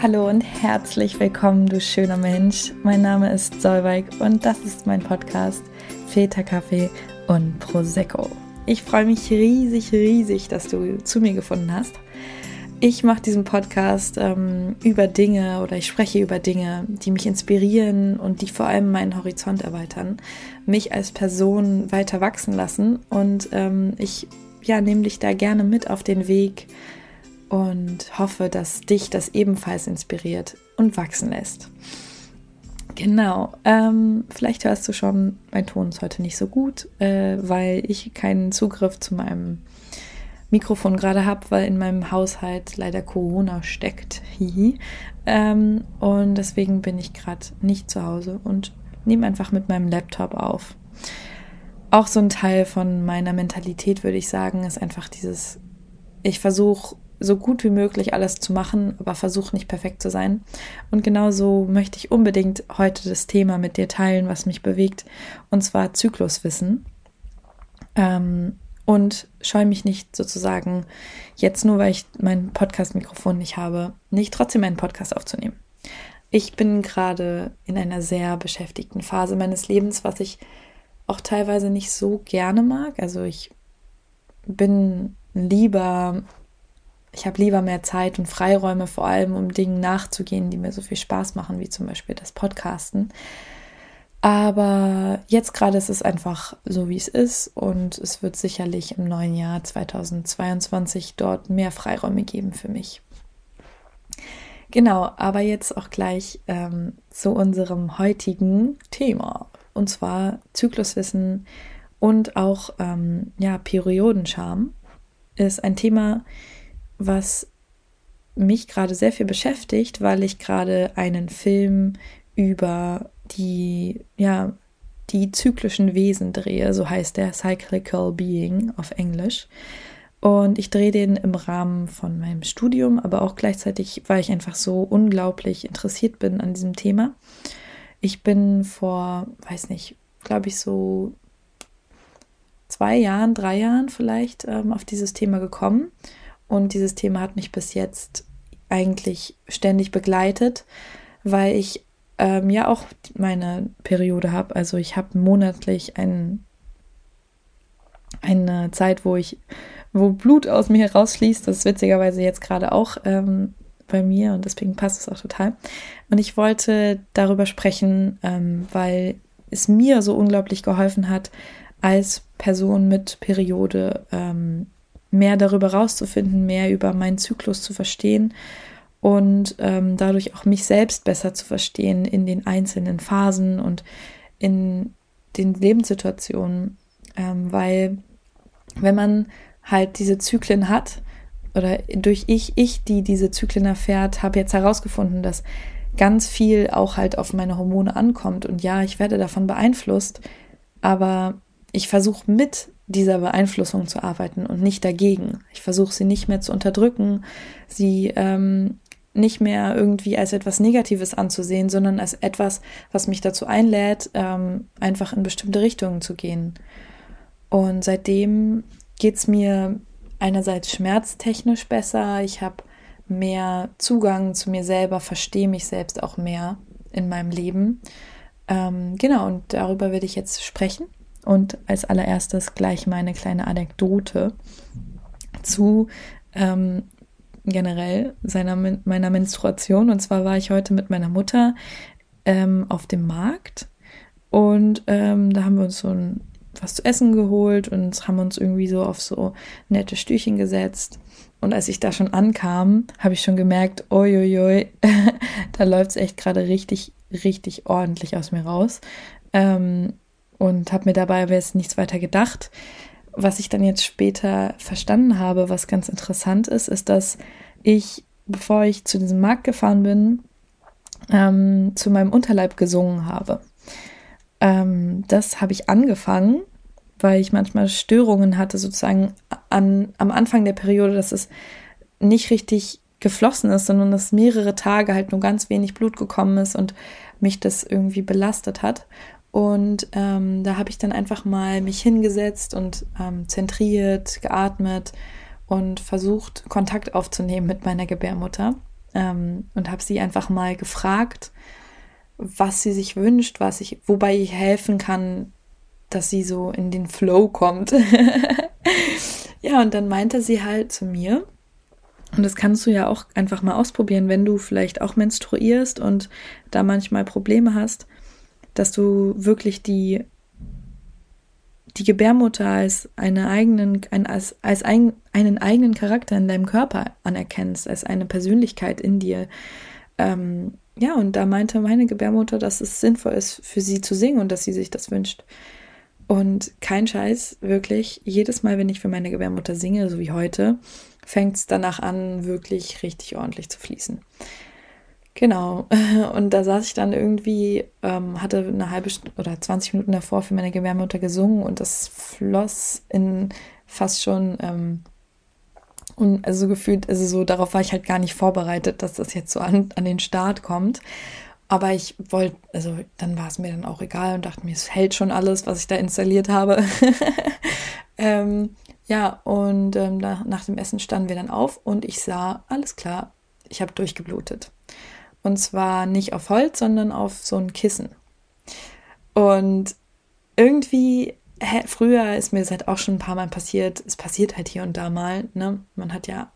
Hallo und herzlich willkommen, du schöner Mensch. Mein Name ist Solveig und das ist mein Podcast Feta Kaffee und Prosecco. Ich freue mich riesig, riesig, dass du zu mir gefunden hast. Ich mache diesen Podcast ähm, über Dinge oder ich spreche über Dinge, die mich inspirieren und die vor allem meinen Horizont erweitern, mich als Person weiter wachsen lassen und ähm, ich ja, nehme dich da gerne mit auf den Weg, und hoffe, dass dich das ebenfalls inspiriert und wachsen lässt. Genau, ähm, vielleicht hörst du schon, mein Ton ist heute nicht so gut, äh, weil ich keinen Zugriff zu meinem Mikrofon gerade habe, weil in meinem Haushalt leider Corona steckt. ähm, und deswegen bin ich gerade nicht zu Hause und nehme einfach mit meinem Laptop auf. Auch so ein Teil von meiner Mentalität, würde ich sagen, ist einfach dieses, ich versuche so gut wie möglich alles zu machen, aber versuch nicht perfekt zu sein. Und genauso möchte ich unbedingt heute das Thema mit dir teilen, was mich bewegt, und zwar Zykluswissen. Ähm, und scheue mich nicht sozusagen jetzt nur, weil ich mein Podcast-Mikrofon nicht habe, nicht trotzdem einen Podcast aufzunehmen. Ich bin gerade in einer sehr beschäftigten Phase meines Lebens, was ich auch teilweise nicht so gerne mag. Also ich bin lieber ich habe lieber mehr Zeit und Freiräume, vor allem um Dingen nachzugehen, die mir so viel Spaß machen, wie zum Beispiel das Podcasten. Aber jetzt gerade ist es einfach so, wie es ist und es wird sicherlich im neuen Jahr 2022 dort mehr Freiräume geben für mich. Genau, aber jetzt auch gleich ähm, zu unserem heutigen Thema und zwar Zykluswissen und auch ähm, ja Periodenscham ist ein Thema, was mich gerade sehr viel beschäftigt, weil ich gerade einen Film über die, ja, die zyklischen Wesen drehe, so heißt der Cyclical Being auf Englisch. Und ich drehe den im Rahmen von meinem Studium, aber auch gleichzeitig, weil ich einfach so unglaublich interessiert bin an diesem Thema. Ich bin vor, weiß nicht, glaube ich, so zwei Jahren, drei Jahren vielleicht ähm, auf dieses Thema gekommen und dieses Thema hat mich bis jetzt eigentlich ständig begleitet, weil ich ähm, ja auch meine Periode habe. Also ich habe monatlich ein, eine Zeit, wo ich, wo Blut aus mir herausfließt. Das ist witzigerweise jetzt gerade auch ähm, bei mir und deswegen passt es auch total. Und ich wollte darüber sprechen, ähm, weil es mir so unglaublich geholfen hat, als Person mit Periode ähm, mehr darüber rauszufinden, mehr über meinen Zyklus zu verstehen und ähm, dadurch auch mich selbst besser zu verstehen in den einzelnen Phasen und in den Lebenssituationen, ähm, weil wenn man halt diese Zyklen hat oder durch ich, ich, die diese Zyklen erfährt, habe jetzt herausgefunden, dass ganz viel auch halt auf meine Hormone ankommt. Und ja, ich werde davon beeinflusst, aber ich versuche mit dieser Beeinflussung zu arbeiten und nicht dagegen. Ich versuche sie nicht mehr zu unterdrücken, sie ähm, nicht mehr irgendwie als etwas Negatives anzusehen, sondern als etwas, was mich dazu einlädt, ähm, einfach in bestimmte Richtungen zu gehen. Und seitdem geht es mir einerseits schmerztechnisch besser, ich habe mehr Zugang zu mir selber, verstehe mich selbst auch mehr in meinem Leben. Ähm, genau, und darüber werde ich jetzt sprechen. Und als allererstes gleich meine kleine Anekdote zu ähm, generell seiner, meiner Menstruation. Und zwar war ich heute mit meiner Mutter ähm, auf dem Markt und ähm, da haben wir uns so ein, was zu essen geholt und haben uns irgendwie so auf so nette Stühlchen gesetzt. Und als ich da schon ankam, habe ich schon gemerkt, uiuiui, da läuft es echt gerade richtig, richtig ordentlich aus mir raus. Ähm, und habe mir dabei aber jetzt nichts weiter gedacht. Was ich dann jetzt später verstanden habe, was ganz interessant ist, ist, dass ich, bevor ich zu diesem Markt gefahren bin, ähm, zu meinem Unterleib gesungen habe. Ähm, das habe ich angefangen, weil ich manchmal Störungen hatte, sozusagen an, am Anfang der Periode, dass es nicht richtig geflossen ist, sondern dass mehrere Tage halt nur ganz wenig Blut gekommen ist und mich das irgendwie belastet hat. Und ähm, da habe ich dann einfach mal mich hingesetzt und ähm, zentriert, geatmet und versucht, Kontakt aufzunehmen mit meiner Gebärmutter. ähm, und habe sie einfach mal gefragt, was sie sich wünscht, was ich, wobei ich helfen kann, dass sie so in den Flow kommt. ja, und dann meinte sie halt zu mir, und das kannst du ja auch einfach mal ausprobieren, wenn du vielleicht auch menstruierst und da manchmal Probleme hast, dass du wirklich die, die Gebärmutter als, eine eigenen, ein, als, als ein, einen eigenen Charakter in deinem Körper anerkennst, als eine Persönlichkeit in dir. Ähm, ja, und da meinte meine Gebärmutter, dass es sinnvoll ist, für sie zu singen und dass sie sich das wünscht. Und kein Scheiß, wirklich, jedes Mal, wenn ich für meine Gebärmutter singe, so wie heute, fängt es danach an, wirklich richtig ordentlich zu fließen. Genau. Und da saß ich dann irgendwie, ähm, hatte eine halbe Stunde oder 20 Minuten davor für meine Gebärmutter gesungen und das floss in fast schon, ähm, und also gefühlt, also so, darauf war ich halt gar nicht vorbereitet, dass das jetzt so an, an den Start kommt. Aber ich wollte, also dann war es mir dann auch egal und dachte mir, es hält schon alles, was ich da installiert habe. ähm, ja, und ähm, nach, nach dem Essen standen wir dann auf und ich sah, alles klar, ich habe durchgeblutet. Und zwar nicht auf Holz, sondern auf so ein Kissen. Und irgendwie, hä, früher ist mir das halt auch schon ein paar Mal passiert, es passiert halt hier und da mal, ne? Man hat ja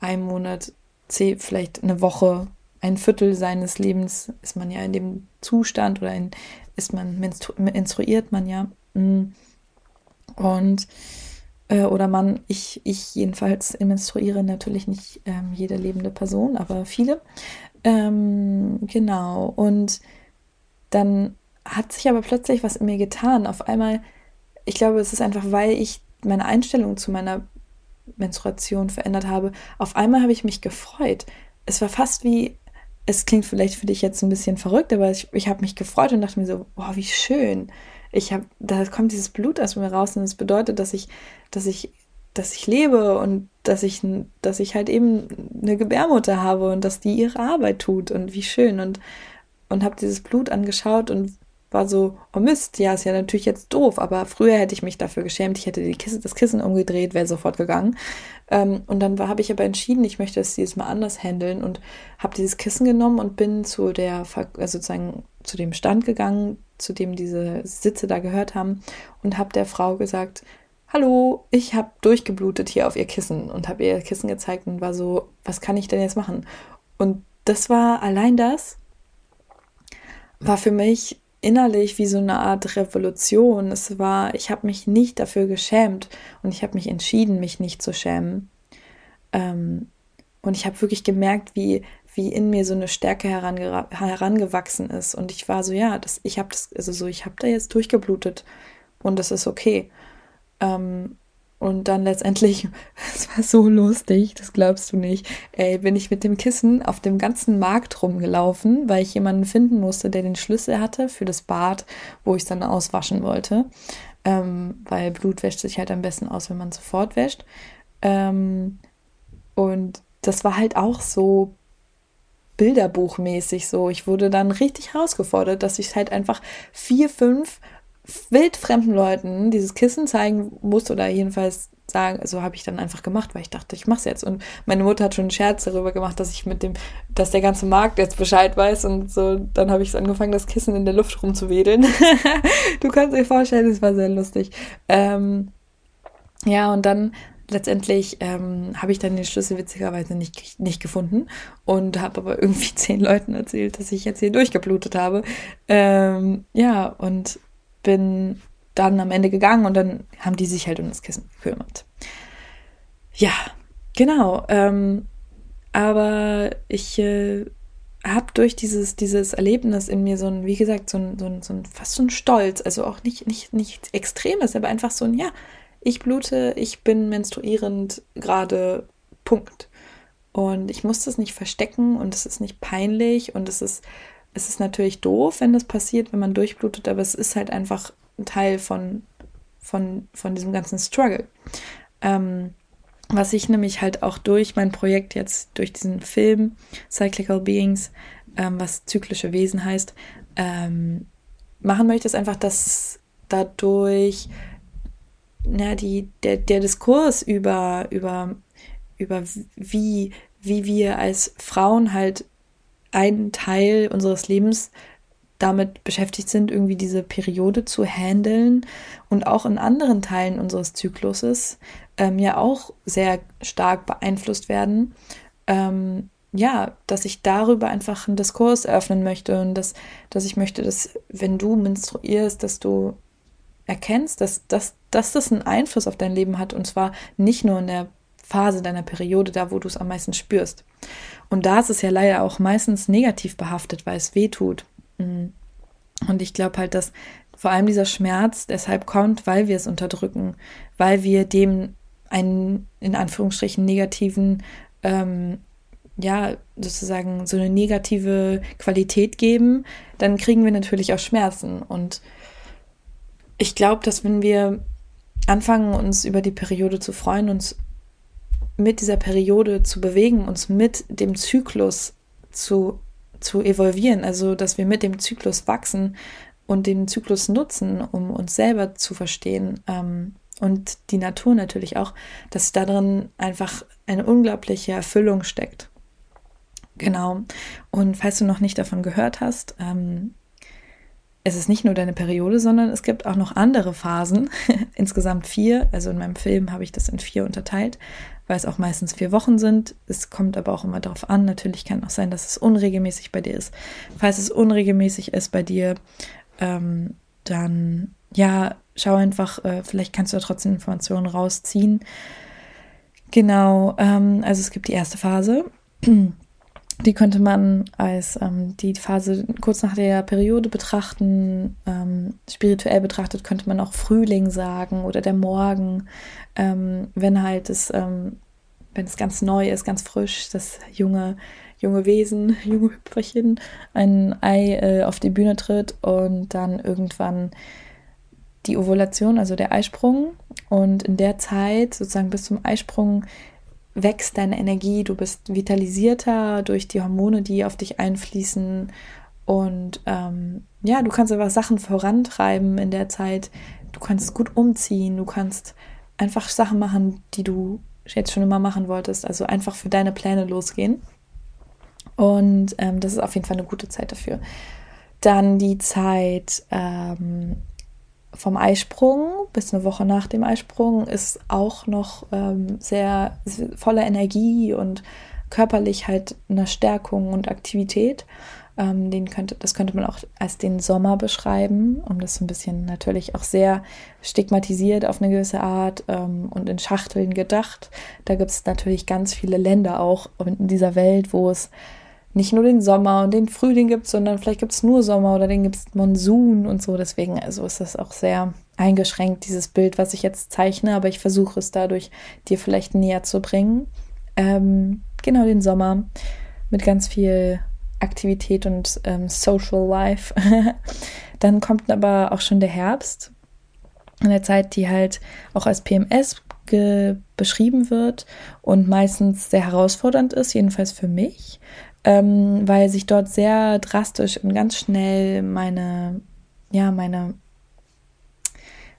einen Monat, vielleicht eine Woche, ein Viertel seines Lebens ist man ja in dem Zustand oder in, ist man menstruiert man ja. Mm. Und äh, oder man, ich, ich jedenfalls menstruiere natürlich nicht ähm, jede lebende Person, aber viele. Ähm, genau. Und dann hat sich aber plötzlich was in mir getan. Auf einmal, ich glaube, es ist einfach, weil ich meine Einstellung zu meiner Menstruation verändert habe. Auf einmal habe ich mich gefreut. Es war fast wie, es klingt vielleicht für dich jetzt ein bisschen verrückt, aber ich, ich habe mich gefreut und dachte mir so, boah, wie schön ich habe, da kommt dieses Blut aus mir raus und das bedeutet, dass ich, dass ich, dass ich lebe und dass ich, dass ich halt eben eine Gebärmutter habe und dass die ihre Arbeit tut und wie schön und und habe dieses Blut angeschaut und war so, oh Mist, ja, ist ja natürlich jetzt doof, aber früher hätte ich mich dafür geschämt, ich hätte die Kisse, das Kissen umgedreht, wäre sofort gegangen. Ähm, und dann habe ich aber entschieden, ich möchte es dieses Mal anders handeln und habe dieses Kissen genommen und bin zu der, also sozusagen zu dem Stand gegangen, zu dem diese Sitze da gehört haben und habe der Frau gesagt, hallo, ich habe durchgeblutet hier auf ihr Kissen und habe ihr Kissen gezeigt und war so, was kann ich denn jetzt machen? Und das war allein das, war für mich innerlich wie so eine Art Revolution. Es war, ich habe mich nicht dafür geschämt und ich habe mich entschieden, mich nicht zu schämen. Ähm, und ich habe wirklich gemerkt, wie, wie in mir so eine Stärke herange herangewachsen ist. Und ich war so, ja, das, ich habe das, also so, ich habe da jetzt durchgeblutet und das ist okay. Ähm, und dann letztendlich, es war so lustig, das glaubst du nicht, ey, bin ich mit dem Kissen auf dem ganzen Markt rumgelaufen, weil ich jemanden finden musste, der den Schlüssel hatte für das Bad, wo ich es dann auswaschen wollte. Ähm, weil Blut wäscht sich halt am besten aus, wenn man sofort wäscht. Ähm, und das war halt auch so bilderbuchmäßig so. Ich wurde dann richtig herausgefordert, dass ich halt einfach vier, fünf wildfremden Leuten dieses Kissen zeigen muss oder jedenfalls sagen, so habe ich dann einfach gemacht, weil ich dachte, ich mache es jetzt. Und meine Mutter hat schon einen Scherz darüber gemacht, dass ich mit dem, dass der ganze Markt jetzt Bescheid weiß und so. Dann habe ich angefangen, das Kissen in der Luft rumzuwedeln. du kannst dir vorstellen, es war sehr lustig. Ähm, ja, und dann letztendlich ähm, habe ich dann den Schlüssel witzigerweise nicht, nicht gefunden und habe aber irgendwie zehn Leuten erzählt, dass ich jetzt hier durchgeblutet habe. Ähm, ja, und bin dann am Ende gegangen und dann haben die sich halt um das Kissen gekümmert. Ja, genau. Ähm, aber ich äh, habe durch dieses, dieses Erlebnis in mir so ein, wie gesagt, so ein, so ein, so ein fast so ein Stolz, also auch nicht, nicht, nicht Extremes, aber einfach so ein, ja, ich blute, ich bin menstruierend gerade, Punkt. Und ich muss das nicht verstecken und es ist nicht peinlich und es ist es ist natürlich doof, wenn das passiert, wenn man durchblutet, aber es ist halt einfach ein Teil von, von, von diesem ganzen Struggle. Ähm, was ich nämlich halt auch durch mein Projekt jetzt, durch diesen Film Cyclical Beings, ähm, was zyklische Wesen heißt, ähm, machen möchte, ist einfach, dass dadurch na, die, der, der Diskurs über, über, über wie, wie wir als Frauen halt einen Teil unseres Lebens damit beschäftigt sind, irgendwie diese Periode zu handeln und auch in anderen Teilen unseres Zykluses ähm, ja auch sehr stark beeinflusst werden. Ähm, ja, dass ich darüber einfach einen Diskurs eröffnen möchte und dass, dass ich möchte, dass wenn du menstruierst, dass du erkennst, dass, dass, dass das einen Einfluss auf dein Leben hat und zwar nicht nur in der Phase deiner Periode, da wo du es am meisten spürst. Und da ist es ja leider auch meistens negativ behaftet, weil es weh tut. Mhm. Und ich glaube halt, dass vor allem dieser Schmerz deshalb kommt, weil wir es unterdrücken, weil wir dem einen in Anführungsstrichen negativen, ähm, ja, sozusagen so eine negative Qualität geben, dann kriegen wir natürlich auch Schmerzen. Und ich glaube, dass wenn wir anfangen, uns über die Periode zu freuen, uns mit dieser Periode zu bewegen, uns mit dem Zyklus zu, zu evolvieren, also dass wir mit dem Zyklus wachsen und den Zyklus nutzen, um uns selber zu verstehen ähm, und die Natur natürlich auch, dass darin einfach eine unglaubliche Erfüllung steckt. Genau. Und falls du noch nicht davon gehört hast, ähm, es ist nicht nur deine Periode, sondern es gibt auch noch andere Phasen, insgesamt vier. Also in meinem Film habe ich das in vier unterteilt, weil es auch meistens vier Wochen sind. Es kommt aber auch immer darauf an. Natürlich kann auch sein, dass es unregelmäßig bei dir ist. Falls es unregelmäßig ist bei dir, ähm, dann ja, schau einfach, äh, vielleicht kannst du ja trotzdem Informationen rausziehen. Genau, ähm, also es gibt die erste Phase. Die könnte man als ähm, die Phase kurz nach der Periode betrachten. Ähm, spirituell betrachtet könnte man auch Frühling sagen oder der Morgen, ähm, wenn halt es, ähm, wenn es ganz neu ist, ganz frisch, das junge, junge Wesen, junge Hüpferchen ein Ei äh, auf die Bühne tritt und dann irgendwann die Ovulation, also der Eisprung. Und in der Zeit, sozusagen bis zum Eisprung, wächst deine Energie, du bist vitalisierter durch die Hormone, die auf dich einfließen. Und ähm, ja, du kannst einfach Sachen vorantreiben in der Zeit. Du kannst gut umziehen, du kannst einfach Sachen machen, die du jetzt schon immer machen wolltest. Also einfach für deine Pläne losgehen. Und ähm, das ist auf jeden Fall eine gute Zeit dafür. Dann die Zeit ähm, vom Eisprung bis eine Woche nach dem Eisprung ist auch noch ähm, sehr voller Energie und körperlich halt eine Stärkung und Aktivität. Ähm, den könnte, das könnte man auch als den Sommer beschreiben, um das so ein bisschen natürlich auch sehr stigmatisiert auf eine gewisse Art ähm, und in Schachteln gedacht. Da gibt es natürlich ganz viele Länder auch in dieser Welt, wo es nicht nur den Sommer und den Frühling gibt, sondern vielleicht gibt es nur Sommer oder den gibt es Monsun und so. Deswegen, also ist das auch sehr eingeschränkt, dieses Bild, was ich jetzt zeichne, aber ich versuche es dadurch dir vielleicht näher zu bringen. Ähm, genau, den Sommer mit ganz viel Aktivität und ähm, Social Life. Dann kommt aber auch schon der Herbst, in der Zeit, die halt auch als PMS beschrieben wird und meistens sehr herausfordernd ist, jedenfalls für mich, ähm, weil sich dort sehr drastisch und ganz schnell meine, ja, meine,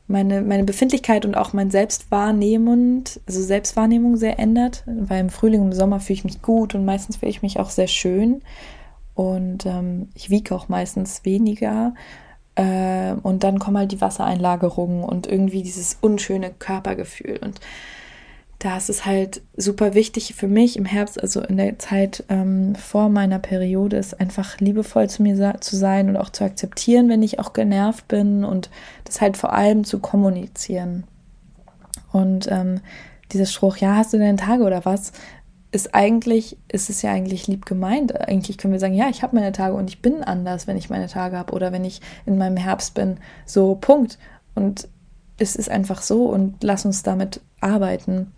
meine, meine Befindlichkeit und auch mein Selbstwahrnehmung, also Selbstwahrnehmung sehr ändert, weil im Frühling und im Sommer fühle ich mich gut und meistens fühle ich mich auch sehr schön. Und ähm, ich wiege auch meistens weniger. Äh, und dann kommen halt die Wassereinlagerungen und irgendwie dieses unschöne Körpergefühl. Und da ist es halt super wichtig für mich im Herbst, also in der Zeit ähm, vor meiner Periode, ist einfach liebevoll zu mir zu sein und auch zu akzeptieren, wenn ich auch genervt bin und das halt vor allem zu kommunizieren. Und ähm, dieser Spruch, ja, hast du deine Tage oder was, ist eigentlich, ist es ja eigentlich lieb gemeint. Eigentlich können wir sagen, ja, ich habe meine Tage und ich bin anders, wenn ich meine Tage habe oder wenn ich in meinem Herbst bin. So, Punkt. Und es ist einfach so und lass uns damit arbeiten.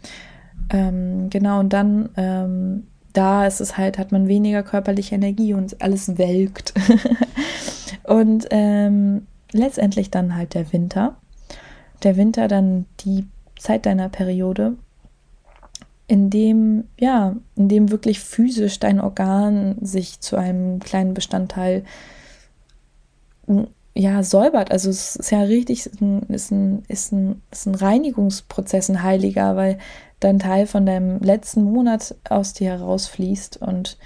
Ähm, genau, und dann, ähm, da ist es halt, hat man weniger körperliche Energie und alles welkt. und ähm, letztendlich dann halt der Winter. Der Winter dann die Zeit deiner Periode, in dem, ja, in dem wirklich physisch dein Organ sich zu einem kleinen Bestandteil ja, säubert. Also es ist ja richtig, ist ein, ist ein, ist ein, ist ein Reinigungsprozess, ein heiliger, weil dein Teil von deinem letzten Monat aus dir herausfließt und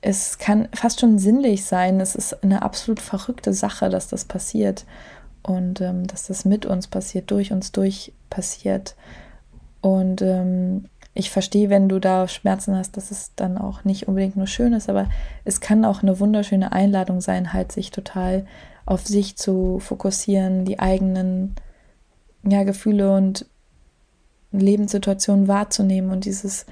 es kann fast schon sinnlich sein. Es ist eine absolut verrückte Sache, dass das passiert und ähm, dass das mit uns passiert, durch uns durch passiert. Und ähm, ich verstehe, wenn du da Schmerzen hast, dass es dann auch nicht unbedingt nur schön ist, aber es kann auch eine wunderschöne Einladung sein, halt sich total auf sich zu fokussieren, die eigenen ja, Gefühle und Lebenssituationen wahrzunehmen und dieses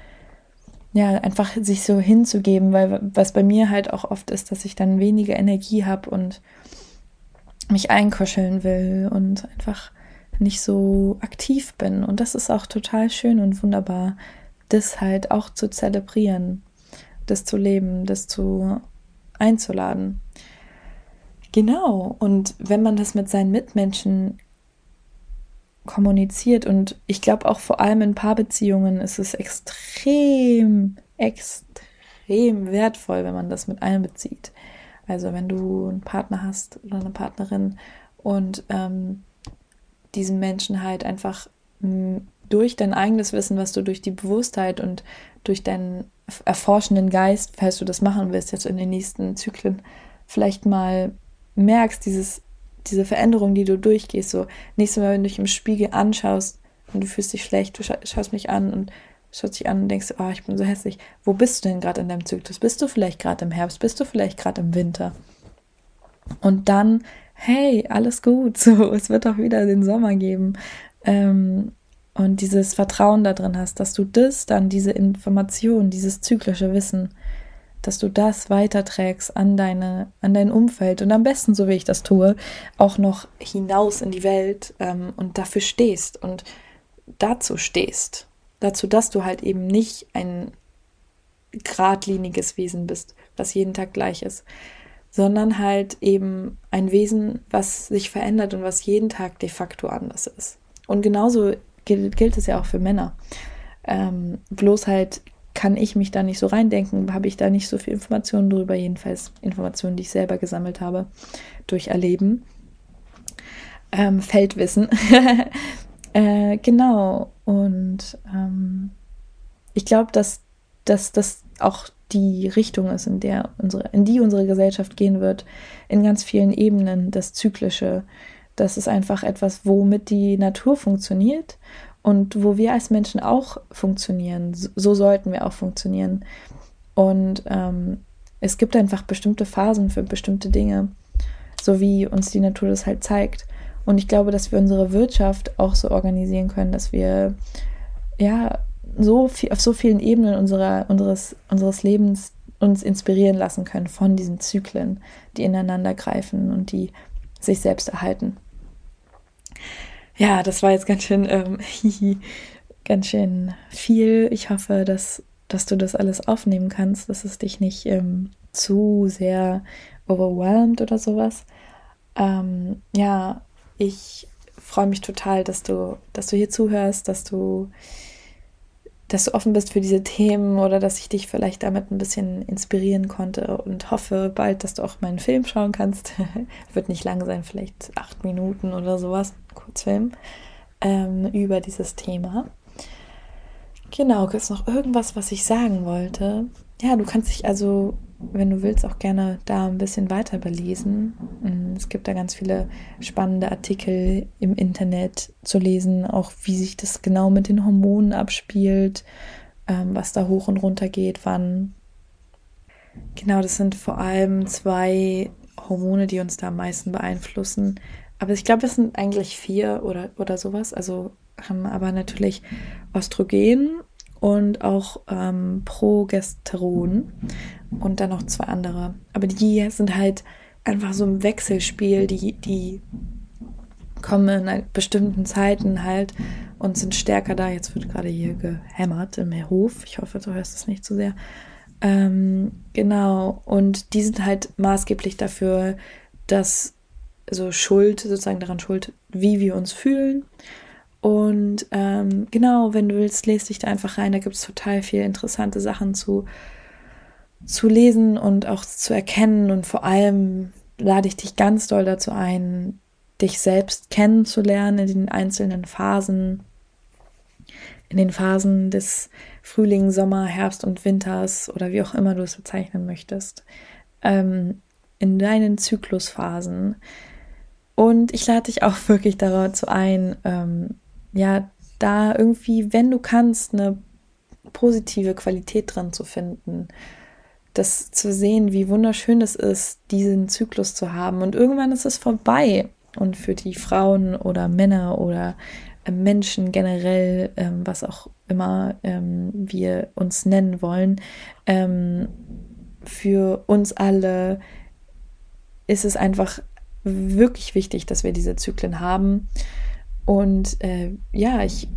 ja, einfach sich so hinzugeben, weil was bei mir halt auch oft ist, dass ich dann weniger Energie habe und mich einkuscheln will und einfach nicht so aktiv bin. Und das ist auch total schön und wunderbar, das halt auch zu zelebrieren, das zu leben, das zu einzuladen. Genau. Und wenn man das mit seinen Mitmenschen kommuniziert und ich glaube auch vor allem in Paarbeziehungen ist es extrem, extrem wertvoll, wenn man das mit einbezieht. Also wenn du einen Partner hast oder eine Partnerin und ähm, diesen Menschen halt einfach durch dein eigenes Wissen, was du durch die Bewusstheit und durch deinen erforschenden Geist, falls du das machen willst, jetzt in den nächsten Zyklen, vielleicht mal merkst, dieses diese Veränderung, die du durchgehst, so nächstes Mal, wenn du dich im Spiegel anschaust und du fühlst dich schlecht, du scha schaust mich an und schaust dich an und denkst, oh, ich bin so hässlich. Wo bist du denn gerade in deinem Zyklus? Bist du vielleicht gerade im Herbst? Bist du vielleicht gerade im Winter? Und dann, hey, alles gut, so, es wird auch wieder den Sommer geben. Ähm, und dieses Vertrauen da drin hast, dass du das dann, diese Information, dieses zyklische Wissen, dass du das weiterträgst an deine, an dein Umfeld und am besten, so wie ich das tue, auch noch hinaus in die Welt ähm, und dafür stehst und dazu stehst. Dazu, dass du halt eben nicht ein geradliniges Wesen bist, was jeden Tag gleich ist, sondern halt eben ein Wesen, was sich verändert und was jeden Tag de facto anders ist. Und genauso gilt, gilt es ja auch für Männer. Ähm, bloß halt kann ich mich da nicht so reindenken, habe ich da nicht so viel Informationen drüber, jedenfalls Informationen, die ich selber gesammelt habe durch Erleben. Ähm, Feldwissen. äh, genau. Und ähm, ich glaube, dass, dass das auch die Richtung ist, in der unsere, in die unsere Gesellschaft gehen wird, in ganz vielen Ebenen, das Zyklische. Das ist einfach etwas, womit die Natur funktioniert und wo wir als Menschen auch funktionieren. So sollten wir auch funktionieren. Und ähm, es gibt einfach bestimmte Phasen für bestimmte Dinge, so wie uns die Natur das halt zeigt. Und ich glaube, dass wir unsere Wirtschaft auch so organisieren können, dass wir ja so viel, auf so vielen Ebenen unserer, unseres, unseres Lebens uns inspirieren lassen können von diesen Zyklen, die ineinander greifen und die sich selbst erhalten. Ja, das war jetzt ganz schön, ähm, ganz schön viel. Ich hoffe, dass, dass du das alles aufnehmen kannst, dass es dich nicht ähm, zu sehr overwhelmed oder sowas. Ähm, ja, ich freue mich total, dass du, dass du hier zuhörst, dass du dass du offen bist für diese Themen oder dass ich dich vielleicht damit ein bisschen inspirieren konnte und hoffe bald, dass du auch meinen Film schauen kannst. Wird nicht lang sein, vielleicht acht Minuten oder sowas, Kurzfilm, ähm, über dieses Thema. Genau, gibt es noch irgendwas, was ich sagen wollte? Ja, du kannst dich also wenn du willst, auch gerne da ein bisschen weiter belesen. Mm, es gibt da ganz viele spannende Artikel im Internet zu lesen, auch wie sich das genau mit den Hormonen abspielt, ähm, was da hoch und runter geht, wann. Genau, das sind vor allem zwei Hormone, die uns da am meisten beeinflussen. Aber ich glaube, es sind eigentlich vier oder, oder sowas. Also haben aber natürlich Östrogen und auch ähm, Progesteron und dann noch zwei andere. Aber die sind halt einfach so ein Wechselspiel, die, die kommen in bestimmten Zeiten halt und sind stärker da. Jetzt wird gerade hier gehämmert im Hof. Ich hoffe, du hörst es nicht zu so sehr. Ähm, genau. Und die sind halt maßgeblich dafür, dass so Schuld, sozusagen daran schuld, wie wir uns fühlen und ähm, genau, wenn du willst, lest dich da einfach rein. Da gibt es total viele interessante Sachen zu, zu lesen und auch zu erkennen. Und vor allem lade ich dich ganz doll dazu ein, dich selbst kennenzulernen in den einzelnen Phasen. in den Phasen des Frühling, Sommer, Herbst und Winters oder wie auch immer du es bezeichnen möchtest, ähm, in deinen Zyklusphasen. Und ich lade dich auch wirklich dazu ein, ähm, ja, da irgendwie, wenn du kannst, eine positive Qualität dran zu finden. Das zu sehen, wie wunderschön es ist, diesen Zyklus zu haben. Und irgendwann ist es vorbei. Und für die Frauen oder Männer oder äh, Menschen generell, ähm, was auch immer ähm, wir uns nennen wollen, ähm, für uns alle ist es einfach wirklich wichtig, dass wir diese Zyklen haben. Und äh, ja, ich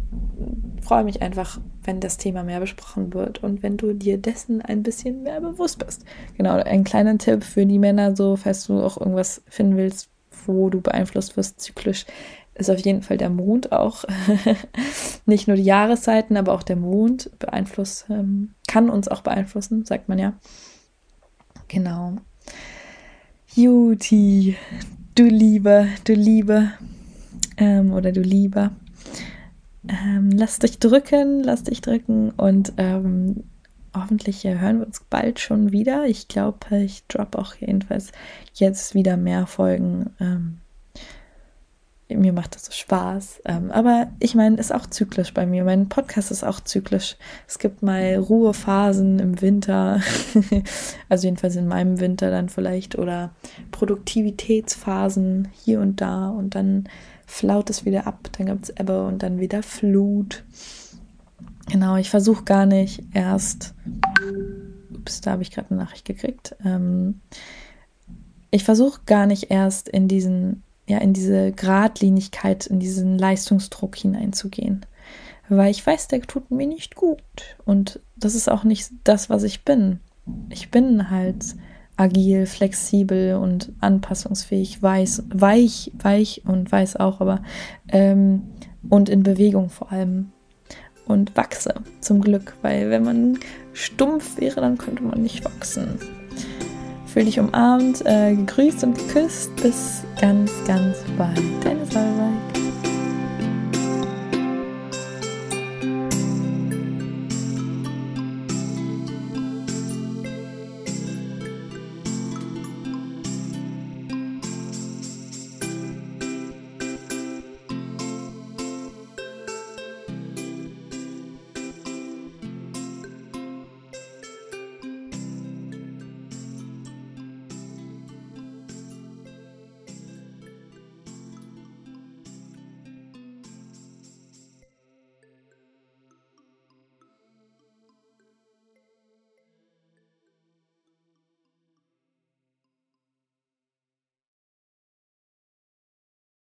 freue mich einfach, wenn das Thema mehr besprochen wird und wenn du dir dessen ein bisschen mehr bewusst bist. Genau, ein kleiner Tipp für die Männer, so falls du auch irgendwas finden willst, wo du beeinflusst wirst zyklisch, ist auf jeden Fall der Mond auch. Nicht nur die Jahreszeiten, aber auch der Mond beeinflusst, ähm, kann uns auch beeinflussen, sagt man ja. Genau. Juti, du Liebe, du Liebe ähm, oder du Lieber. Ähm, lass dich drücken, lass dich drücken und ähm, hoffentlich hören wir uns bald schon wieder. Ich glaube, ich droppe auch jedenfalls jetzt wieder mehr Folgen. Ähm, mir macht das so Spaß. Ähm, aber ich meine, ist auch zyklisch bei mir. Mein Podcast ist auch zyklisch. Es gibt mal Ruhephasen im Winter, also jedenfalls in meinem Winter dann vielleicht, oder Produktivitätsphasen hier und da und dann flaut es wieder ab, dann gibt es Ebbe und dann wieder Flut. Genau, ich versuche gar nicht erst. Ups, da habe ich gerade eine Nachricht gekriegt. Ähm, ich versuche gar nicht erst in diesen ja in diese Gradlinigkeit, in diesen Leistungsdruck hineinzugehen. Weil ich weiß, der tut mir nicht gut. Und das ist auch nicht das, was ich bin. Ich bin halt agil, flexibel und anpassungsfähig, weiß, weich, weich und weiß auch, aber ähm, und in Bewegung vor allem. Und wachse zum Glück, weil wenn man stumpf wäre, dann könnte man nicht wachsen. Fühl dich umarmt, äh, gegrüßt und geküsst. Bis ganz, ganz bald. Deine Salbei.